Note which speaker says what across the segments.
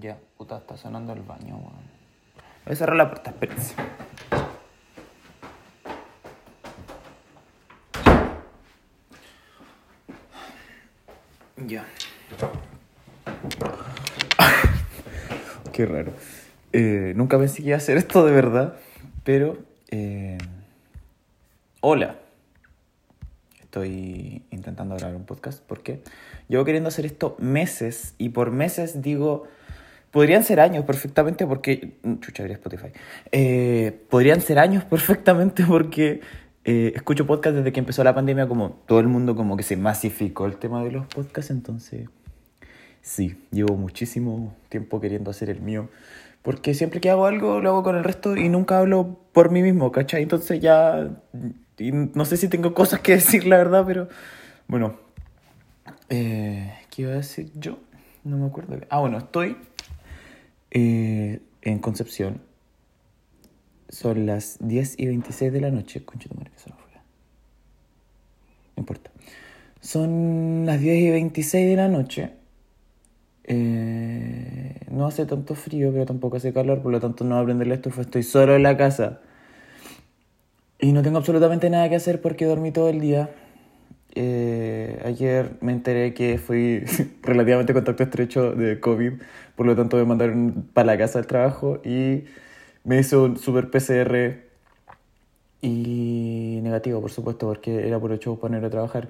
Speaker 1: Ya, puta, está sonando el baño, weón. Voy a cerrar la puerta, espérense. Ya. Qué raro. Eh, nunca pensé que iba a hacer esto de verdad, pero... eh, Hola. Estoy intentando grabar un podcast porque llevo queriendo hacer esto meses y por meses digo... Podrían ser años perfectamente porque... Chucha, abrí Spotify. Eh, podrían ser años perfectamente porque eh, escucho podcast desde que empezó la pandemia como todo el mundo como que se masificó el tema de los podcasts, entonces... Sí, llevo muchísimo tiempo queriendo hacer el mío. Porque siempre que hago algo, lo hago con el resto y nunca hablo por mí mismo, ¿cachai? Entonces ya... no sé si tengo cosas que decir, la verdad, pero... Bueno. Eh, ¿Qué iba a decir yo? No me acuerdo. Ah, bueno, estoy eh, en Concepción. Son las 10 y 26 de la noche. Concha tu madre, que se me. No importa. Son las 10 y 26 de la noche. Eh, no hace tanto frío, pero tampoco hace calor, por lo tanto no voy a prender la estufa. Estoy solo en la casa. Y no tengo absolutamente nada que hacer porque dormí todo el día. Eh, ayer me enteré que fui relativamente contacto estrecho de COVID, por lo tanto me mandaron para la casa del trabajo y me hizo un super PCR y negativo, por supuesto, porque era por ocho para no ir a trabajar.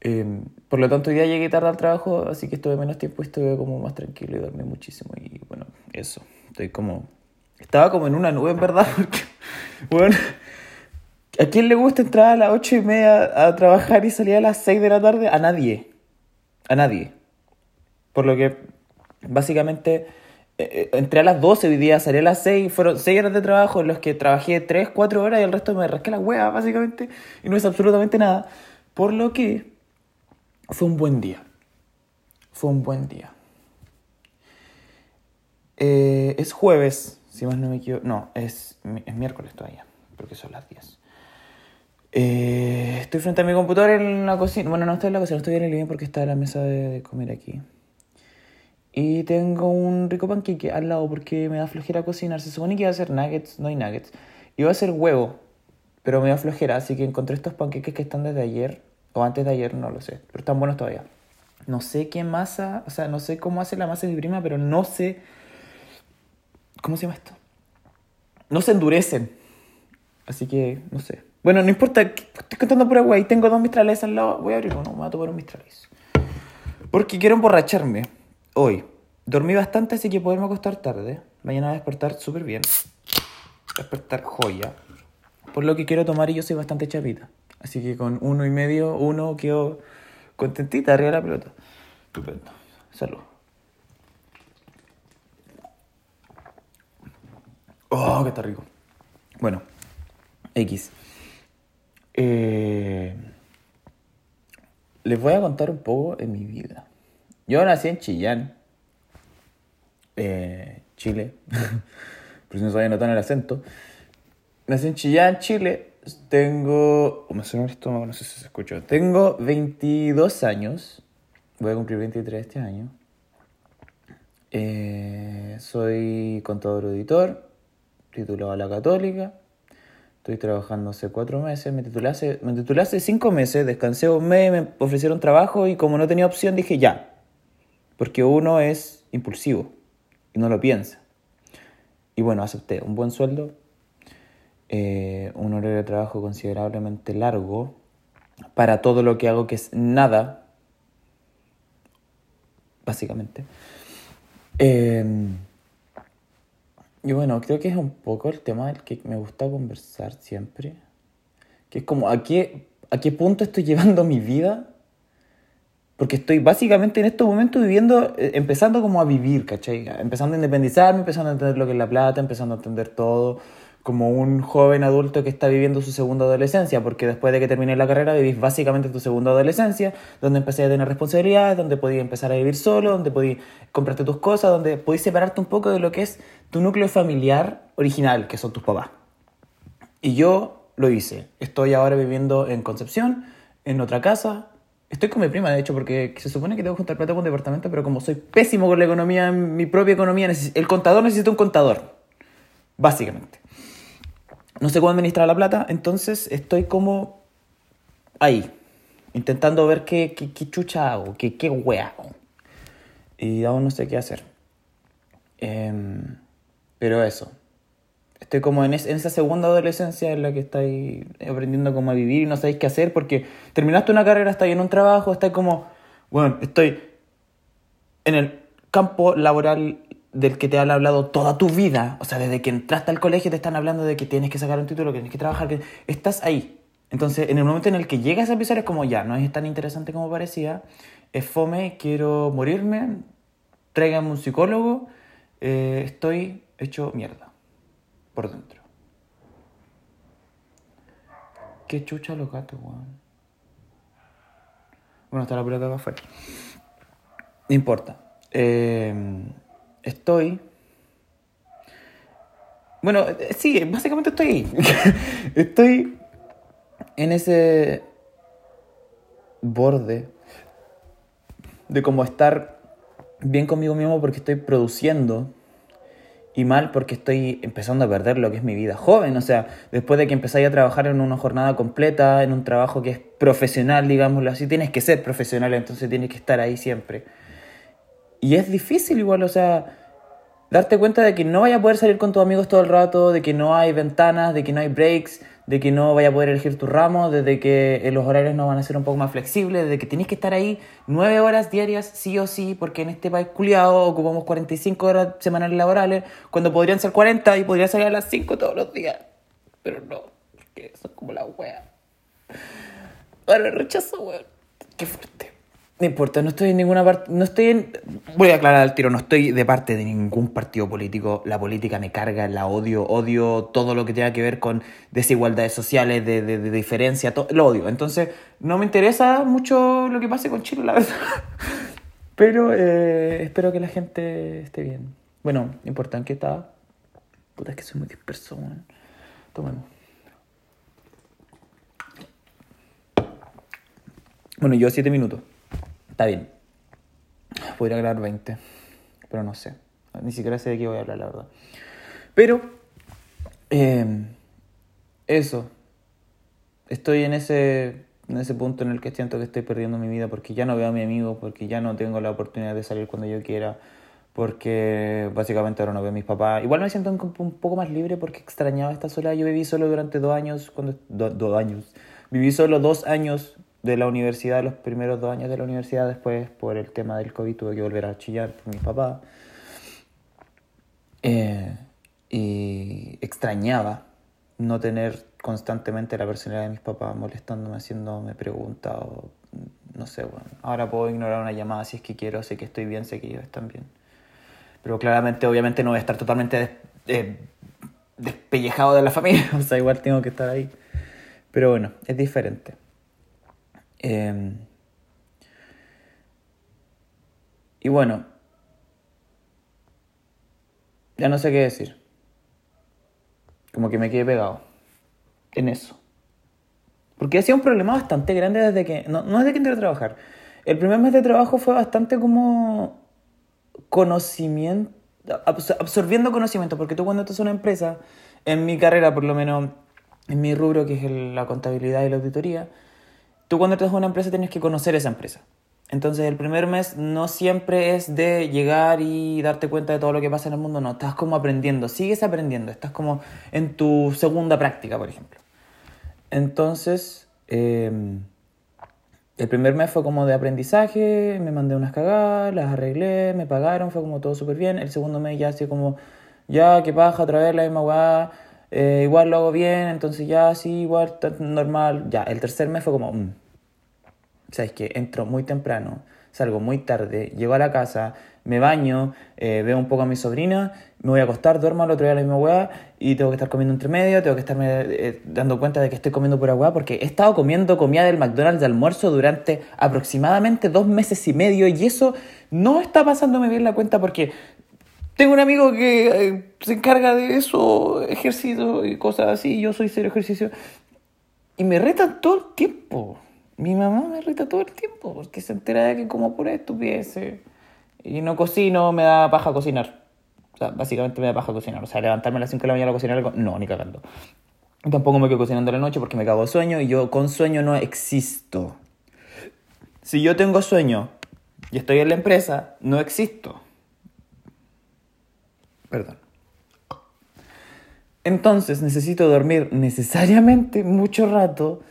Speaker 1: Eh, por lo tanto, hoy día llegué tarde al trabajo, así que estuve menos tiempo y estuve como más tranquilo y dormí muchísimo. Y bueno, eso. Estoy como. Estaba como en una nube, en verdad, porque. Bueno. ¿A quién le gusta entrar a las ocho y media a trabajar y salir a las 6 de la tarde? A nadie. A nadie. Por lo que, básicamente, eh, eh, entré a las 12 hoy día, salí a las 6, fueron 6 horas de trabajo en los que trabajé 3, 4 horas y el resto me rasqué la hueá, básicamente, y no es absolutamente nada. Por lo que fue un buen día. Fue un buen día. Eh, es jueves, si más no me equivoco. No, es, es miércoles todavía, porque son las 10. Eh, estoy frente a mi computador en la cocina. Bueno, no estoy en la cocina, estoy en el living porque está la mesa de, comer aquí. Y tengo un rico panqueque al lado porque me da flojera cocinar. Se supone que iba a hacer nuggets, no hay nuggets. Iba a hacer huevo, pero me da flojera, así que encontré estos panqueques que están desde ayer, o antes de ayer, no lo sé, pero están buenos todavía. No sé qué masa, o sea, no sé cómo hace la masa de mi prima, pero no sé. ¿Cómo se llama esto? No se endurecen. Así que, no sé. Bueno, no importa, estoy contando pura guay. Tengo dos mistrales al lado. Voy a abrir uno, me voy a tomar un mistralis. Porque quiero emborracharme hoy. Dormí bastante, así que poderme acostar tarde. Mañana voy a despertar súper bien. Despertar joya. Por lo que quiero tomar y yo soy bastante chapita. Así que con uno y medio, uno quedo contentita arriba de la pelota. Estupendo. Salud. Oh, que está rico. Bueno, X. Eh, les voy a contar un poco de mi vida. Yo nací en Chillán, eh, Chile. Por si no sabía notar el acento. Nací en Chillán, Chile. Tengo. Oh, me suena el estómago, no sé si se escuchó. Tengo 22 años. Voy a cumplir 23 este año. Eh, soy contador auditor, titulado a la Católica. Estoy trabajando hace cuatro meses. Me titulé hace, me titulé hace cinco meses. Descansé un mes, me ofrecieron trabajo y como no tenía opción dije ya. Porque uno es impulsivo y no lo piensa. Y bueno, acepté un buen sueldo, eh, un horario de trabajo considerablemente largo para todo lo que hago, que es nada, básicamente. Eh, y bueno, creo que es un poco el tema del que me gusta conversar siempre. Que es como, ¿a qué, a qué punto estoy llevando mi vida? Porque estoy básicamente en estos momentos viviendo, eh, empezando como a vivir, ¿cachai? Empezando a independizarme, empezando a entender lo que es la plata, empezando a entender todo, como un joven adulto que está viviendo su segunda adolescencia, porque después de que terminé la carrera vivís básicamente tu segunda adolescencia, donde empecé a tener responsabilidades, donde podías empezar a vivir solo, donde podías comprarte tus cosas, donde podías separarte un poco de lo que es tu núcleo familiar original, que son tus papás. Y yo lo hice. Estoy ahora viviendo en Concepción, en otra casa, Estoy con mi prima, de hecho, porque se supone que tengo que juntar plata con un departamento, pero como soy pésimo con la economía, mi propia economía, el contador necesita un contador. Básicamente. No sé cómo administrar la plata, entonces estoy como ahí, intentando ver qué, qué, chucha hago, qué, qué wea hago. Y aún no sé qué hacer. Em, pero eso. Estoy como en, esa segunda adolescencia en la que estáis aprendiendo cómo vivir y no sabéis qué hacer porque terminaste una carrera, estáis en un trabajo, estáis como, bueno, estoy en el campo laboral del que te han hablado toda tu vida. O sea, desde que entraste al colegio te están hablando de que tienes que sacar un título, que tienes que trabajar, que estás ahí. Entonces, en el momento en el que llegas a pisar es como ya, no es tan interesante como parecía, es fome, quiero morirme, tráigame un psicólogo, eh, estoy hecho mierda por dentro. Qué chucha los gatos, weón. Bueno, está la pelota acá afuera. No importa. Eh, estoy. Bueno, eh, sí, básicamente estoy ahí. estoy en ese borde de como estar bien conmigo mismo porque estoy produciendo y mal porque estoy empezando a perder lo que es mi vida joven. O sea, después de que empezáis a trabajar en una jornada completa, en un trabajo que es profesional, digámoslo así, tienes que ser profesional, entonces tienes que estar ahí siempre. Y es difícil igual, o sea, darte cuenta de que no vaya a poder salir con tus amigos todo el rato, de que no hay ventanas, de que no hay breaks, de que no vaya a poder elegir tu ramo, de que eh, los horarios no van a ser un poco más flexibles, de que tienes que estar ahí nueve horas diarias sí o sí, porque en este país culiado ocupamos 45 horas semanales laborales, cuando podrían ser 40 y podría salir a las 5 todos los días. Pero no, porque son como la wea. Ahora rechazo, weón. Qué fuerte. No importa, no estoy en ninguna parte, no estoy en, voy a aclarar al tiro, no estoy de parte de ningún partido político, la política me carga, la odio, odio todo lo que tenga que ver con desigualdades sociales, de, de, diferencia, todo, lo odio, entonces no me interesa mucho lo que pase con Chile, la verdad, pero eh, espero que la gente esté bien. Bueno, no importa en qué está, puta es que soy muy disperso, man. tomemos. Bueno, yo siete minutos. Está bien. Podría grabar 20, pero no sé. Ni siquiera sé de qué voy a hablar, la verdad. Pero, em, eso. Estoy en ese, en ese punto en el que siento que estoy perdiendo mi vida porque ya no veo a mi amigo, porque ya no tengo la oportunidad de salir cuando yo quiera, porque básicamente ahora no veo a mis papás. Igual me siento un, poco más libre porque extrañaba esta soledad. Yo viví solo durante dos años, cuando, dos años. Viví solo dos años de la universidad, los primeros dos años de la universidad, después por el tema del COVID tuve que volver a chillar por mis papás. Eh, y extrañaba no tener constantemente la personalidad de mis papás molestándome, haciéndome preguntas o no sé, bueno. Ahora puedo ignorar una llamada si es que quiero, sé que estoy bien, sé que ellos están bien. Pero claramente, obviamente no voy a estar totalmente eh, despellejado de la familia, o sea, igual tengo que estar ahí. Pero bueno, es diferente. Em, y bueno, ya no sé qué decir. Como que me quedé pegado en eso. Porque ha sido un problema bastante grande desde que... No, no desde que entré a trabajar. El primer mes de trabajo fue bastante como conocimiento, absorbiendo conocimiento, porque tú cuando estás en una empresa, en mi carrera por lo menos, en mi rubro que es la contabilidad y la auditoría, tú cuando estás en una empresa tienes que conocer esa empresa. Entonces el primer mes no siempre es de llegar y darte cuenta de todo lo que pasa en el mundo, no, estás como aprendiendo, sigues aprendiendo, estás como en tu segunda práctica, por ejemplo. Entonces, em, el primer mes fue como de aprendizaje, me mandé unas cagadas, las arreglé, me pagaron, fue como todo súper bien. El segundo mes ya así como, ya, qué paja, otra vez la misma weá, eh, igual lo hago bien, entonces ya sí, igual normal. Ya, el tercer mes fue como, mm, ¿sabes qué? Entro muy temprano, salgo muy tarde, llego a la casa, me baño, eh, veo un poco a mi sobrina, me voy a acostar, duermo al otro día la misma weá y tengo que estar comiendo entre medio, tengo que estarme eh, dando cuenta de que estoy comiendo pura weá porque he estado comiendo comida del McDonald's de almuerzo durante aproximadamente dos meses y medio y eso no está pasándome bien la cuenta porque tengo un amigo que eh, se encarga de eso, ejercicio y cosas así, yo soy cero ejercicio. Y me retan todo el tiempo. Mi mamá me irrita todo el tiempo porque se entera de que como pura estupidez. Y no cocino, me da paja cocinar. O sea, básicamente me da paja cocinar. O sea, levantarme a las 5 de la mañana a cocinar algo, no, ni cagando. Tampoco me quedo cocinando la noche porque me cago de sueño y yo con sueño no existo. Si yo tengo sueño y estoy en la empresa, no existo. Perdón. Entonces necesito dormir necesariamente mucho rato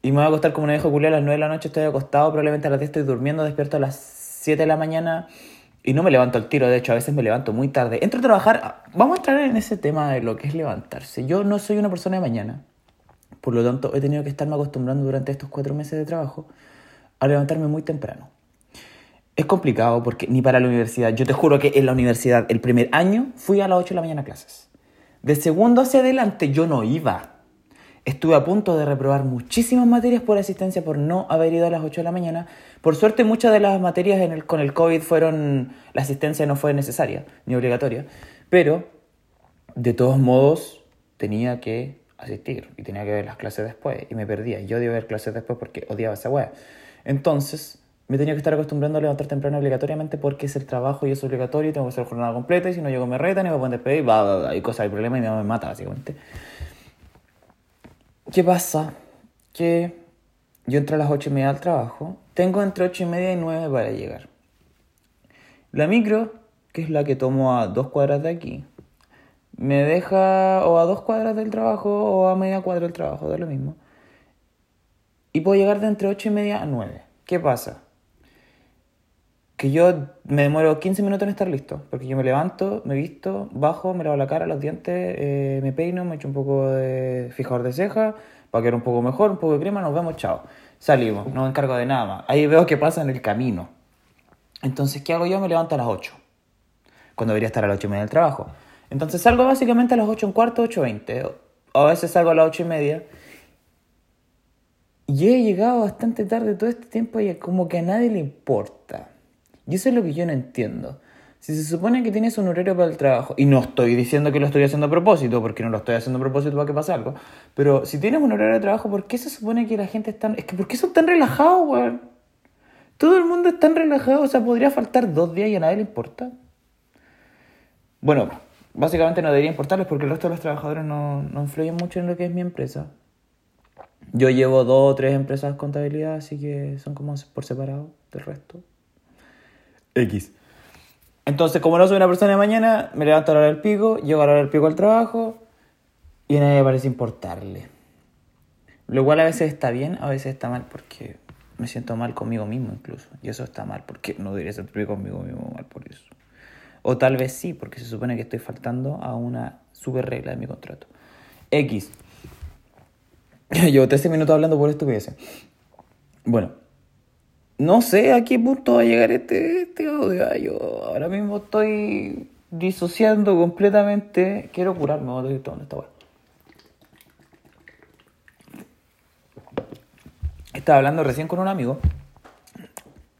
Speaker 1: y me voy a acostar como una vieja culia a las 9 de la noche, estoy acostado, probablemente a las 10 estoy durmiendo, despierto a las 7 de la mañana y no me levanto al tiro, de hecho a veces me levanto muy tarde. Entro a trabajar, vamos a entrar en ese tema de lo que es levantarse. Yo no soy una persona de mañana, por lo tanto he tenido que estarme acostumbrando durante estos cuatro meses de trabajo a levantarme muy temprano. Es complicado porque ni para la universidad, yo te juro que en la universidad el primer año fui a las 8 de la mañana a clases. De segundo hacia adelante yo no iba. Estuve a punto de reprobar muchísimas materias por asistencia por no haber ido a las 8 de la mañana. Por suerte muchas de las materias en el, con el COVID fueron, la asistencia no fue necesaria ni obligatoria. Pero, de todos modos, tenía que asistir y tenía que ver las clases después y me perdía. Yo odiaba ver clases después porque odiaba esa wea. Entonces, me tenía que estar acostumbrando a levantar temprano obligatoriamente porque es el trabajo y es obligatorio y tengo que hacer jornada completa y si no llego me retan y me pueden despedir, va, hay cosas, hay problemas y mi mamá me mata básicamente. ¿Qué pasa? Que yo entro a las 8 y media al trabajo, tengo entre 8 y media y 9 para llegar. La micro, que es la que tomo a dos cuadras de aquí, me deja o a dos cuadras del trabajo o a media cuadra del trabajo, da lo mismo. Y puedo llegar de entre 8 y media a 9. ¿Qué pasa? Que yo me demoro 15 minutos en estar listo, porque yo me levanto, me visto, bajo, me lavo la cara, los dientes, eh, me peino, me echo un poco de fijador de ceja, para quedar un poco mejor, un poco de crema, nos vemos, chao. Salimos, no me encargo de nada más. Ahí veo qué pasa en el camino. Entonces, ¿qué hago yo? Me levanto a las 8, cuando debería estar a las 8 y media del trabajo. Entonces salgo básicamente a las 8 en cuarto, 8 20. O a veces salgo a las 8 y media. Y he llegado bastante tarde todo este tiempo y como que a nadie le importa. Y eso es lo que yo no entiendo. Si se supone que tienes un horario para el trabajo, y no estoy diciendo que lo estoy haciendo a propósito, porque no lo estoy haciendo a propósito para que pase algo, pero si tienes un horario de trabajo, ¿por qué se supone que la gente está... Es que ¿por qué son tan relajados, weón? Todo el mundo es tan relajado, o sea, podría faltar dos días y a nadie le importa. Bueno, básicamente no debería importarles porque el resto de los trabajadores no, no influyen mucho en lo que es mi empresa. Yo llevo dos o tres empresas de contabilidad, así que son como por separado del resto. X. Entonces, como no soy una persona de mañana, me levanto a la hora del pico, llego a la hora del pico al trabajo y a nadie parece importarle. Lo cual a veces está bien, a veces está mal porque me siento mal conmigo mismo incluso. Y eso está mal porque no debería sentirme conmigo mismo mal por eso. O tal vez sí, porque se supone que estoy faltando a una super regla de mi contrato. X. Llevo 13 minutos hablando por estupideces. Bueno, no sé a qué punto va a llegar este, este audio. Yo ahora mismo estoy disociando completamente. Quiero curarme, voy a dónde está Estaba hablando recién con un amigo.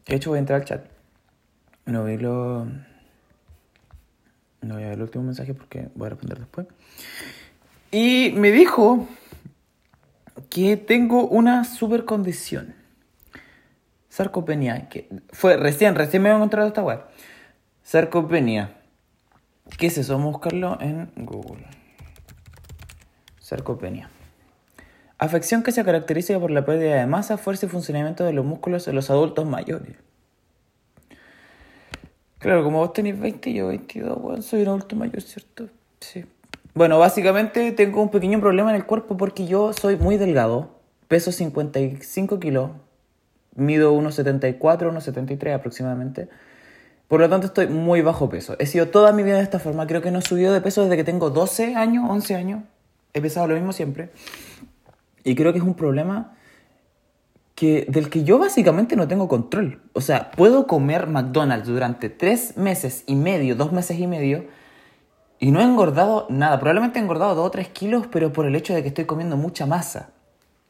Speaker 1: De hecho, voy a entrar al chat. No vi lo. No voy a ver el último mensaje porque voy a responder después. Y me dijo que tengo una super condición sarcopenia, que fue recién, recién me he encontrado esta web. Sarcopenia. ¿Qué es eso? Buscarlo en Google. Sarcopenia. Afección que se caracteriza por la pérdida de masa, fuerza y funcionamiento de los músculos en los adultos mayores. Claro, como vos tenés 20 y yo 22, bueno, soy un adulto mayor, ¿cierto? Sí. Bueno, básicamente tengo un pequeño problema en el cuerpo porque yo soy muy delgado, peso 55 kilos, mido 1,74, 1,73 aproximadamente. Por lo tanto, estoy muy bajo peso. He sido toda mi vida de esta forma. Creo que no he subido de peso desde que tengo 12 años, 11 años. He pesado lo mismo siempre. Y creo que es un problema que, del que yo básicamente no tengo control. O sea, puedo comer McDonald's durante 3 meses y medio, 2 meses y medio, y no he engordado nada. Probablemente he engordado 2 o 3 kilos, pero por el hecho de que estoy comiendo mucha masa,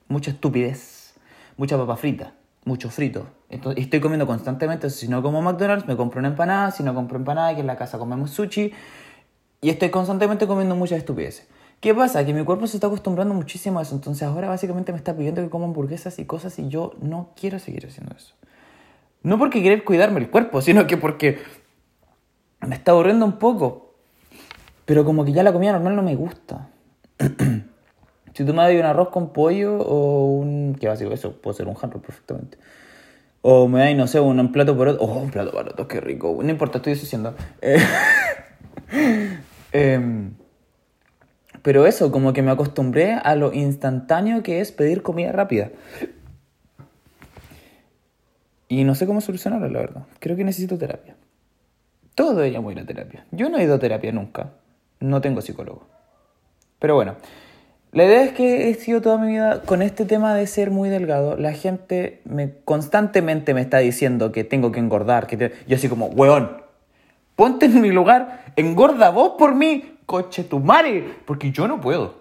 Speaker 1: mucha estupidez, mucha papa frita mucho frito. Entonces, estoy comiendo constantemente. Si no como McDonald's, me compro una empanada. Si no compro empanada, que en la casa comemos sushi. Y estoy constantemente comiendo muchas estupideces. ¿Qué pasa? Que mi cuerpo se está acostumbrando muchísimo a eso. Entonces ahora básicamente me está pidiendo que coma hamburguesas y cosas y yo no quiero seguir haciendo eso. No porque querer cuidarme el cuerpo, sino que porque me está aburriendo un poco. Pero como que ya la comida normal no me gusta. si tú me das un arroz con pollo o un... ¿Qué básico? Eso puede ser un handroll perfectamente. O me das, no sé, un, plato poroto. Oh, un plato poroto, qué rico. No importa, estoy diciendo. Eh, em, pero eso, como que me acostumbré a lo instantáneo que es pedir comida rápida. Y no sé cómo solucionarlo, la verdad. Creo que necesito terapia. Todo deberíamos ir a terapia. Yo no he ido a terapia nunca. No tengo psicólogo. Pero bueno, la idea es que he sido toda mi vida con este tema de ser muy delgado. La gente me constantemente me está diciendo que tengo que engordar. Que Yo así como, weón, ponte en mi lugar, engorda vos por mí, coche tu madre, porque yo no puedo.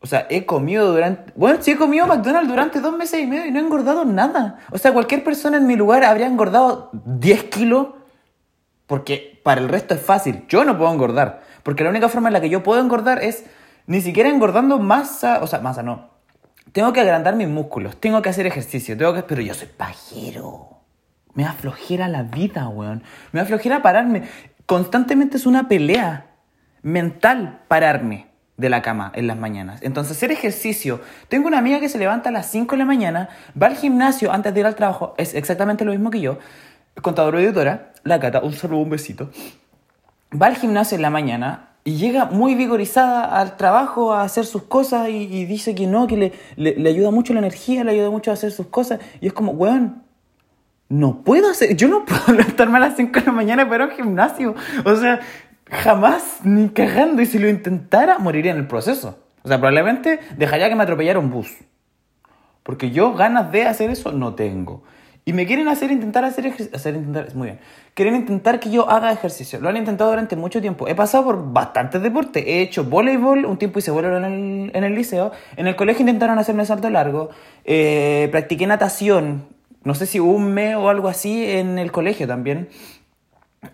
Speaker 1: O sea, he comido durante... Bueno, sí he comido McDonald's durante dos meses y medio y no he engordado nada. O sea, cualquier persona en mi lugar habría engordado 10 kilos porque para el resto es fácil. Yo no puedo engordar. Porque la única forma en la que yo puedo engordar es ni siquiera engordando masa... O sea, masa no. Tengo que agrandar mis músculos. Tengo que hacer ejercicio. Tengo que... Pero yo soy pajero. Me aflojera la vida, weón. Me aflojera pararme. Constantemente es una pelea mental pararme de la cama en las mañanas. Entonces, hacer ejercicio. Tengo una amiga que se levanta a las 5 de la mañana, va al gimnasio antes de ir al trabajo, es exactamente lo mismo que yo, contadora y editora, la cata, un saludo, un besito. Va al gimnasio en la mañana y llega muy vigorizada al trabajo a hacer sus cosas y, dice que no, que le, le, ayuda mucho la energía, le ayuda mucho a hacer sus cosas. Y es como, weón, no puedo hacer, yo no puedo levantarme a las 5 de la mañana para un gimnasio. O sea, Jamás, ni cagando. Y si lo intentara, moriría en el proceso. O sea, probablemente dejaría que me atropellara un bus. Porque yo ganas de hacer eso no tengo. Y me quieren hacer intentar hacer ejercicio. Hacer intentar, muy bien. Quieren intentar que yo haga ejercicio. Lo han intentado durante mucho tiempo. He pasado por bastantes deportes. He hecho voleibol, un tiempo hice voleibol en el, en el liceo. En el colegio intentaron hacerme salto largo. Eh, practiqué natación. No sé si un mes o algo así en el colegio también.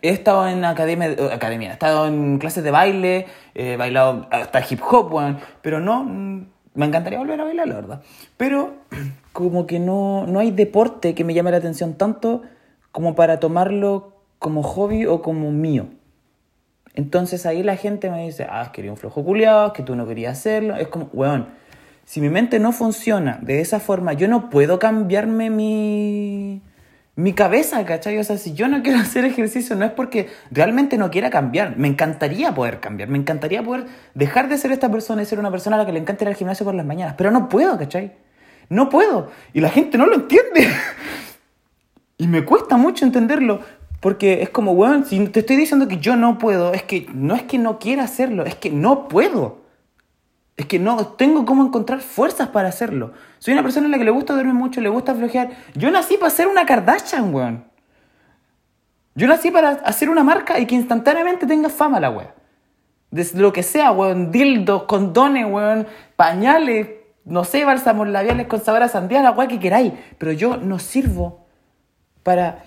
Speaker 1: He estado en academia, eh, academia, he estado en clases de baile, he bailado hasta hip hop, pero no, me encantaría volver a bailar, la verdad. Pero como que no, no hay deporte que me llame la atención tanto como para tomarlo como hobby o como mío. Entonces ahí la gente me dice, ah, quería un flojo culiado, que tú no querías hacerlo. Es como, weón, si mi mente no funciona de esa forma, yo no puedo cambiarme mi mi cabeza, ¿cachai? O sea, si yo no quiero hacer ejercicio no es porque realmente no quiera cambiar. Me encantaría poder cambiar. Me encantaría poder dejar de ser esta persona y ser una persona a la que le encanta ir al gimnasio por las mañanas. Pero no puedo, ¿cachai? No puedo. Y la gente no lo entiende. y me cuesta mucho entenderlo. Porque es como, weón, si te estoy diciendo que yo no puedo, es que no es que no quiera hacerlo, es que no puedo. Es que no tengo cómo encontrar fuerzas para hacerlo. Soy una persona a la que le gusta dormir mucho, le gusta flojear. Yo nací para ser una Kardashian, weón. Yo nací para hacer una marca y que instantáneamente tenga fama la weón. Desde lo que sea, weón. Dildos, condones, weón. Pañales, no sé, bálsamos labiales con sabor a sandía, la weón que queráis. Pero yo no sirvo para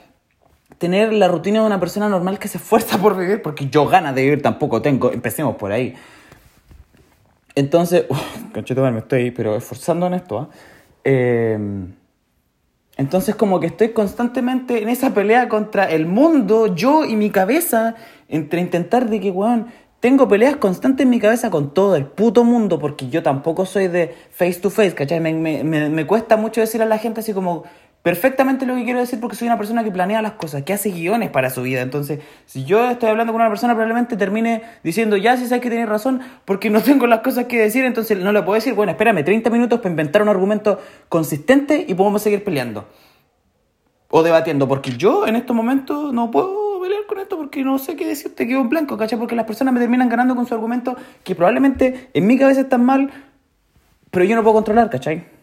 Speaker 1: tener la rutina de una persona normal que se esfuerza por vivir, porque yo ganas de vivir tampoco tengo. Empecemos por ahí. Entonces, uh, me estoy pero esforzando en esto. ¿eh? entonces como que estoy constantemente en esa pelea contra el mundo, yo y mi cabeza, entre intentar de que, weón, tengo peleas constantes en mi cabeza con todo el puto mundo, porque yo tampoco soy de face to face, ¿cachai? Me, me, me, me cuesta mucho decir a la gente así como, perfectamente lo que quiero decir porque soy una persona que planea las cosas, que hace guiones para su vida. Entonces, si yo estoy hablando con una persona, probablemente termine diciendo, ya, si sabes que tienes razón, porque no tengo las cosas que decir, entonces no le puedo decir, bueno, espérame 30 minutos para inventar un argumento consistente y podemos seguir peleando. O debatiendo, porque yo en estos momentos no puedo pelear con esto porque no sé qué decirte, quedo en blanco, ¿cachai? Porque las personas me terminan ganando con su argumento que probablemente en mi cabeza están mal, pero yo no puedo controlar, ¿cachai?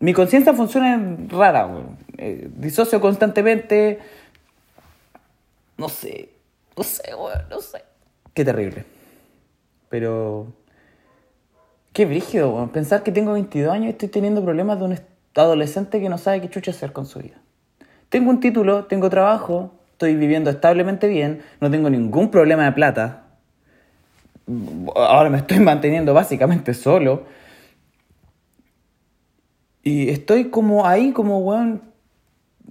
Speaker 1: Mi conciencia funciona rara, eh, disocio constantemente. No sé. No sé, no sé. Qué terrible. Pero. Qué brígido. Pensar que tengo 22 años y estoy teniendo problemas de un adolescente que no sabe qué chucha hacer con su vida. Tengo un título, tengo trabajo, estoy viviendo establemente bien, no tengo ningún problema de plata. ahora me estoy manteniendo básicamente solo. Y estoy como ahí, como, weón,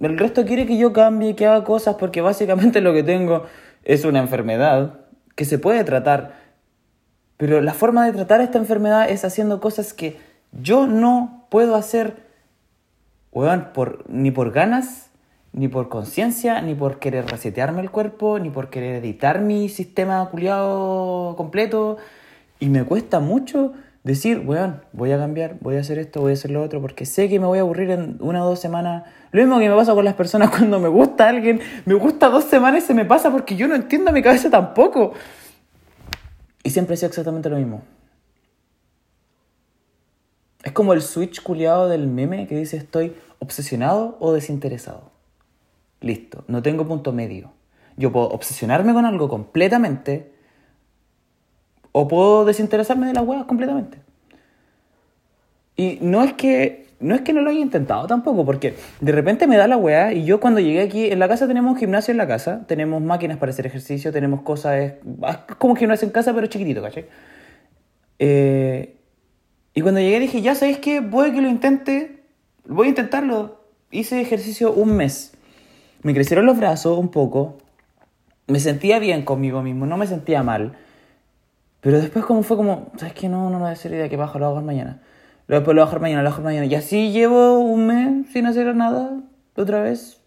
Speaker 1: el resto quiere que yo cambie, que haga cosas, porque básicamente lo que tengo es una enfermedad que se puede tratar. Pero la forma de tratar esta enfermedad es haciendo cosas que yo no puedo hacer, weón, por, ni por ganas, ni por conciencia, ni por querer resetearme el cuerpo, ni por querer editar mi sistema culiado completo. Y me cuesta mucho decir, weón, voy a cambiar, voy a hacer esto, voy a hacer lo otro, porque sé que me voy a aburrir en una o dos semanas. Lo mismo que me pasa con las personas cuando me gusta alguien, me gusta dos semanas y se me pasa porque yo no entiendo mi cabeza tampoco. Y siempre sido exactamente lo mismo. Es como el switch culiado del meme que dice estoy obsesionado o desinteresado. Listo, no tengo punto medio. Yo puedo obsesionarme con algo completamente o puedo desinteresarme de las huevas completamente. Y no es que no es que no lo haya intentado tampoco, porque de repente me da la weá y yo cuando llegué aquí, en la casa tenemos gimnasio en la casa, tenemos máquinas para hacer ejercicio, tenemos cosas, como gimnasio en casa pero chiquitito, ¿cachai? Eh, y cuando llegué dije, ya sabéis que voy que lo intente, voy a intentarlo. Hice ejercicio un mes. Me crecieron los brazos un poco, me sentía bien conmigo mismo, no me sentía mal. Pero después como fue como, ¿sabes qué? No, no a hacer idea que bajo, lo hago mañana. Luego después lo bajo mañana, lo bajo mañana. Y así llevo un mes sin hacer nada otra vez.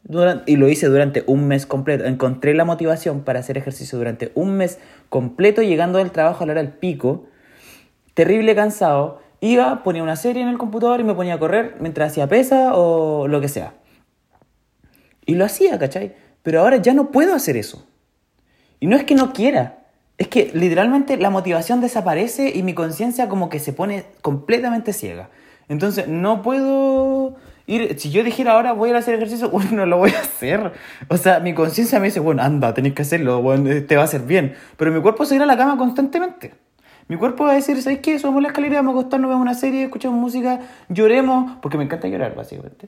Speaker 1: y lo hice durante un mes completo. Encontré la motivación para hacer ejercicio durante un mes completo, llegando del trabajo a la hora del pico. Terrible cansado. Iba, ponía una serie en el computador y me ponía a correr mientras hacía pesa o lo que sea. Y lo hacía, ¿cachai? Pero ahora ya no puedo hacer eso. Y no es que no quiera, es que literalmente la motivación desaparece y mi conciencia como que se pone completamente ciega. Entonces no puedo ir, si yo dijera ahora voy a hacer ejercicio, bueno, no lo voy a hacer. O sea, mi conciencia me dice, bueno, anda, tenés que hacerlo, bueno, te va a hacer bien. Pero mi cuerpo se irá a la cama constantemente. Mi cuerpo va a decir, ¿sabes qué? Subamos la escalera, vamos a acostarnos, vemos una serie, escuchamos música, lloremos, porque me encanta llorar, básicamente.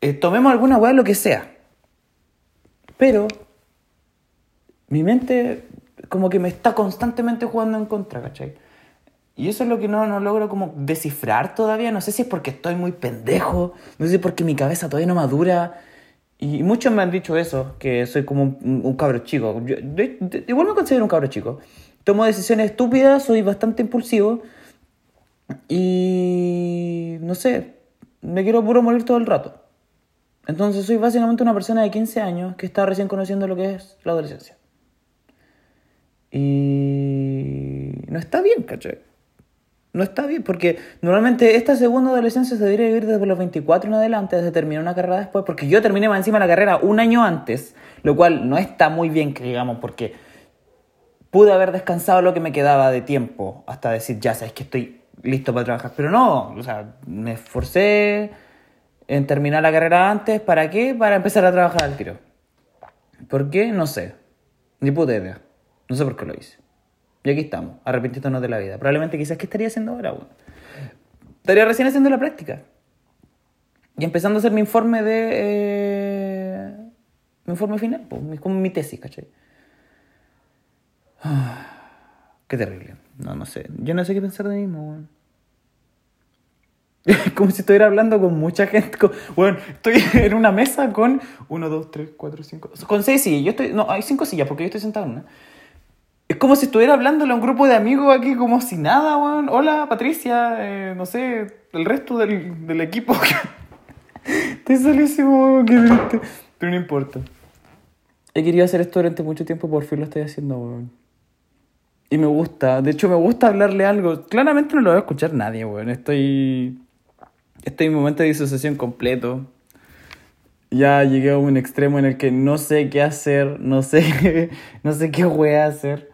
Speaker 1: Eh, tomemos alguna weá, lo que sea. Pero mi mente como que me está constantemente jugando en contra, ¿cachai? Y eso es lo que no, no logro como descifrar todavía. No sé si es porque estoy muy pendejo, no sé si es porque mi cabeza todavía no madura. Y muchos me han dicho eso, que soy como un, un cabro chico. Yo, igual me considero un cabro chico. Tomo decisiones estúpidas, soy bastante impulsivo. Y no sé, me quiero puro morir todo el rato. Entonces soy básicamente una persona de 15 años que está recién conociendo lo que es la adolescencia. Y no está bien, ¿cachai? No está bien, porque normalmente esta segunda adolescencia se debería vivir desde los 24 en adelante, desde terminar una carrera después, porque yo terminé más encima la carrera un año antes, lo cual no está muy bien, que digamos, porque pude haber descansado lo que me quedaba de tiempo hasta decir, ya sabes que estoy listo para trabajar, pero no, o sea, me esforcé en terminar la carrera antes, ¿para qué? Para empezar a trabajar al tiro. ¿Por qué? No sé, ni puta idea. No sé por qué lo hice. Y aquí estamos, arrepintiéndonos de la vida. Probablemente quizás, ¿qué estaría haciendo ahora? estaría recién haciendo la práctica. Y empezando a hacer mi informe de... Eh, mi informe final, pues, como mi tesis, ¿cachai? qué terrible. No, no sé. Yo no sé qué pensar de mí mismo, como si estuviera hablando con mucha gente. bueno, estoy en una mesa con uno, dos, tres, cuatro, cinco. Con seis sillas. Yo estoy, no, hay cinco sillas porque yo estoy sentado en una. Es como si estuviera hablándole a un grupo de amigos aquí como si nada, weón. Hola, Patricia, eh, no sé, el resto del, del equipo. Estoy solísimo, qué triste. Pero no importa. He querido hacer esto durante mucho tiempo, por fin lo estoy haciendo, weón. Y me gusta, de hecho me gusta hablarle algo. Claramente no lo va a escuchar nadie, weón. Estoy... Estoy en un momento de disociación completo. Ya llegué a un extremo en el que no sé qué hacer, no sé, no sé qué voy a hacer.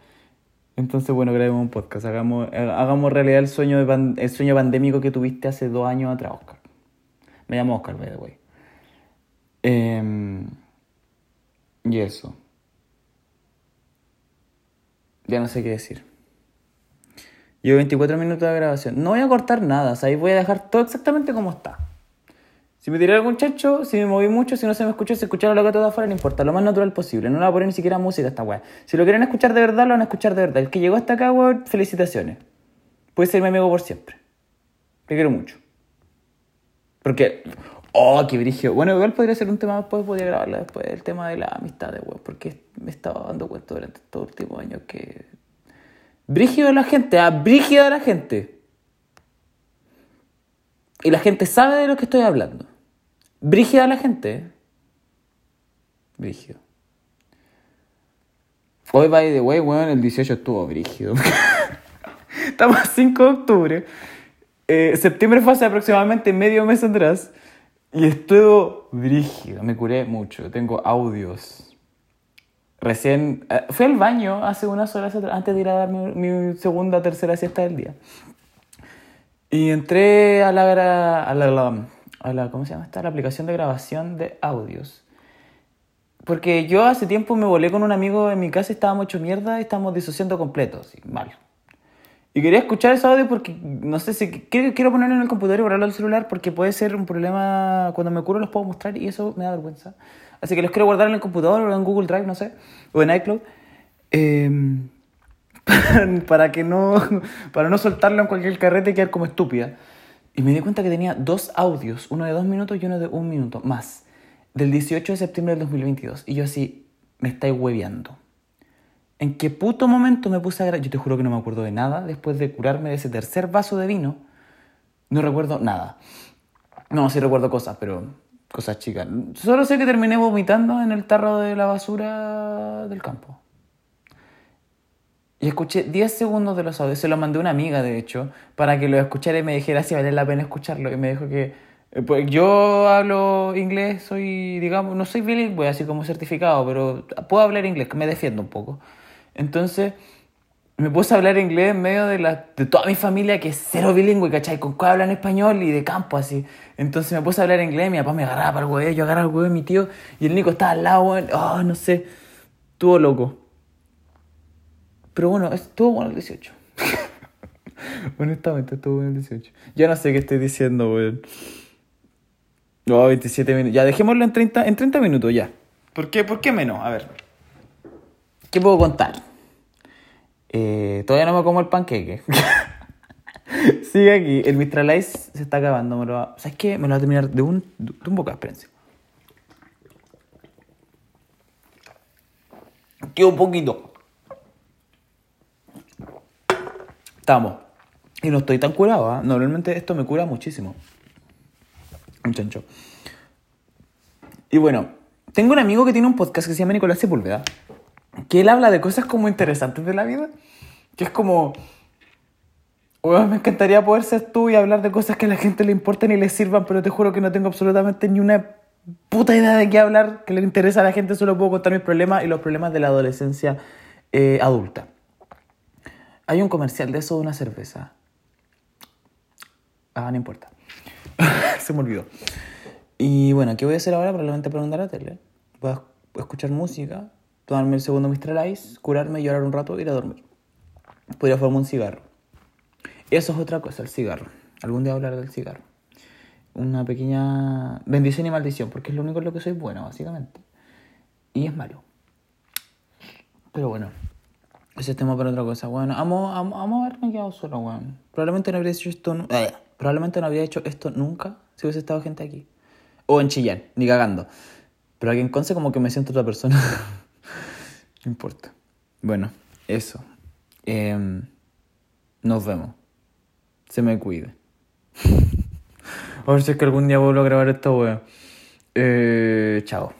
Speaker 1: Entonces, bueno, grabemos un podcast. Hagamos, hagamos realidad el sueño, de el sueño pandémico que tuviste hace dos años atrás, Oscar. Me llamo Oscar, by the way. Em, y eso. Ya no sé qué decir. Llevo 24 minutos de grabación. No voy a cortar nada, o sea, ahí voy a dejar todo exactamente como está. Si me tiré algún chancho, si me moví mucho, si no se me escuchó, se escucharon la gata de afuera, no importa, lo más natural posible. No le voy a poner ni siquiera música a esta weá. Si lo quieren escuchar de verdad, lo van a escuchar de verdad. El que llegó hasta acá, weón, felicitaciones. Puede ser mi amigo por siempre. Te quiero mucho. Porque, oh, qué brigio. Bueno, igual podría ser un tema después, podría grabarlo después, el tema de la amistad, weón. Porque me estaba dando cuenta durante estos últimos años que. Brígido de la gente, ah, brígido de la gente. Y la gente sabe de lo que estoy hablando. Brígida la gente. ¿eh? Brígido. Hoy, by the way, weón, el 18 estuvo brígido. Estamos a 5 de octubre. Eh, septiembre fue hace aproximadamente medio mes atrás. Y estuvo brígido. Me curé mucho. Tengo audios. Recién. Eh, fui al baño hace unas horas antes de ir a dar mi, mi segunda tercera siesta del día. Y entré a la, a la, a la, ¿cómo se llama esta? La aplicación de grabación de audios. Porque yo hace tiempo me volé con un amigo en mi casa, estábamos hecho mierda estábamos disociando completo, así, mal. Y quería escuchar ese audio porque, no sé si quiero, ponerlo en el computador y borrarlo al celular porque puede ser un problema, cuando me curo los puedo mostrar y eso me da vergüenza. Así que los quiero guardar en el computador o en Google Drive, no sé, o en iCloud. Eh, para que no para no soltarlo en cualquier carrete y quedar como estúpida. Y me di cuenta que tenía dos audios, uno de dos minutos y uno de un minuto más, del 18 de septiembre del 2022. Y yo así, me estáis hueveando. ¿En qué puto momento me puse a grabar? Yo te juro que no me acuerdo de nada. Después de curarme de ese tercer vaso de vino, no recuerdo nada. No, sí recuerdo cosas, pero cosas chicas. Solo sé que terminé vomitando en el tarro de la basura del campo. Y escuché 10 segundos de los audios. Se lo mandé a una amiga, de hecho, para que lo escuchara y me dijera si vale la pena escucharlo. Y me dijo que. Eh, pues yo hablo inglés, soy, digamos, no soy bilingüe, así como certificado, pero puedo hablar inglés, que me defiendo un poco. Entonces, me puse a hablar inglés en medio de, la, de toda mi familia que es cero bilingüe, ¿cachai? Con cuál hablan español y de campo, así. Entonces me puse a hablar inglés, mi papá me agarraba para el huevo, yo agarraba el huevo de mi tío, y el Nico estaba al lado, oh, no sé, estuvo loco. Pero bueno, estuvo bueno el 18. Honestamente, estuvo bueno el 18. Ya no sé qué estoy diciendo, weón. No, 27 minutos. Ya, dejémoslo en 30, en 30 minutos, ya. ¿Por qué, ¿Por qué menos? A ver. ¿Qué puedo contar? Eh, todavía no me como el panqueque. Sigue aquí. El Mistral Ice se está acabando. Me lo va... ¿Sabes qué? Me lo va a terminar de un, de un boca, espérense. Queda un poquito. Estamos. Y no estoy tan curado, ¿eh? Normalmente esto me cura muchísimo. Un chancho. Y bueno, tengo un amigo que tiene un podcast que se llama Nicolás Sepúlveda. Que él habla de cosas como interesantes de la vida. Que es como... me encantaría poder ser tú y hablar de cosas que a la gente le importan y le sirvan, pero te juro que no tengo absolutamente ni una puta idea de qué hablar que le interesa a la gente. Solo puedo contar mis problemas y los problemas de la adolescencia eh, adulta. Hay un comercial de eso de una cerveza. Ah, no importa. Se me olvidó. Y bueno, ¿qué voy a hacer ahora? Probablemente preguntar a la tele. Voy a escuchar música, tomarme el segundo Mr. Ice, curarme, llorar un rato ir a dormir. Podría formar un cigarro. Eso es otra cosa, el cigarro. Algún día hablar del cigarro. Una pequeña bendición y maldición, porque es lo único en lo que soy bueno, básicamente. Y es malo. Pero bueno, ese tema para otra cosa, bueno. Amo, amo, amo haberme quedado solo, weón. Probablemente no habría hecho esto. Eh, probablemente no habría hecho esto nunca si hubiese estado gente aquí. O en Chillán, ni cagando. Pero aquí en Conce como que me siento otra persona. no importa. Bueno, eso. Em, nos vemos. Se me cuide. a ver si es que algún día vuelvo a grabar esta weón. Eh, chao.